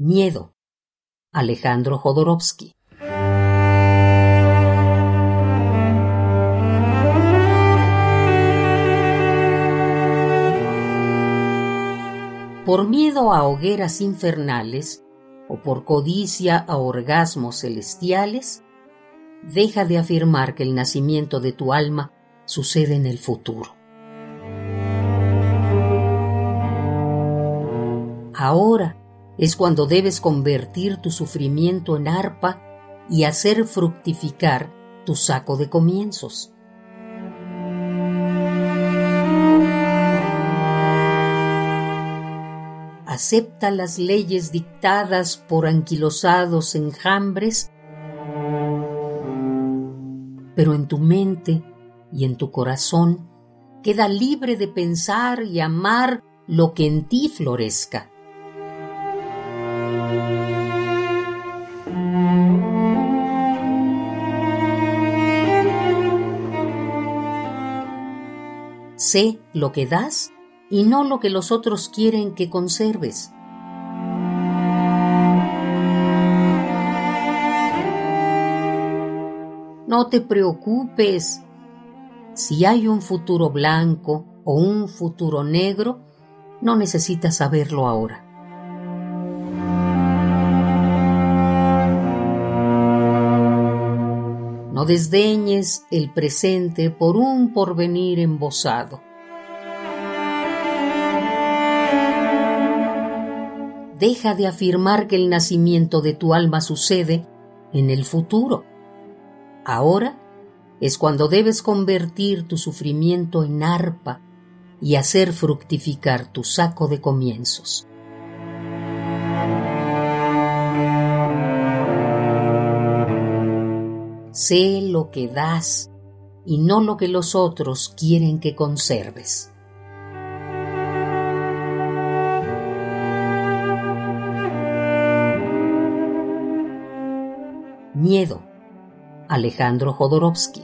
Miedo. Alejandro Jodorowsky. Por miedo a hogueras infernales o por codicia a orgasmos celestiales, deja de afirmar que el nacimiento de tu alma sucede en el futuro. Ahora es cuando debes convertir tu sufrimiento en arpa y hacer fructificar tu saco de comienzos. Acepta las leyes dictadas por anquilosados enjambres, pero en tu mente y en tu corazón queda libre de pensar y amar lo que en ti florezca. Sé lo que das y no lo que los otros quieren que conserves. No te preocupes. Si hay un futuro blanco o un futuro negro, no necesitas saberlo ahora. No desdeñes el presente por un porvenir embosado. Deja de afirmar que el nacimiento de tu alma sucede en el futuro. Ahora es cuando debes convertir tu sufrimiento en arpa y hacer fructificar tu saco de comienzos. Sé lo que das y no lo que los otros quieren que conserves. Miedo. Alejandro Jodorowsky.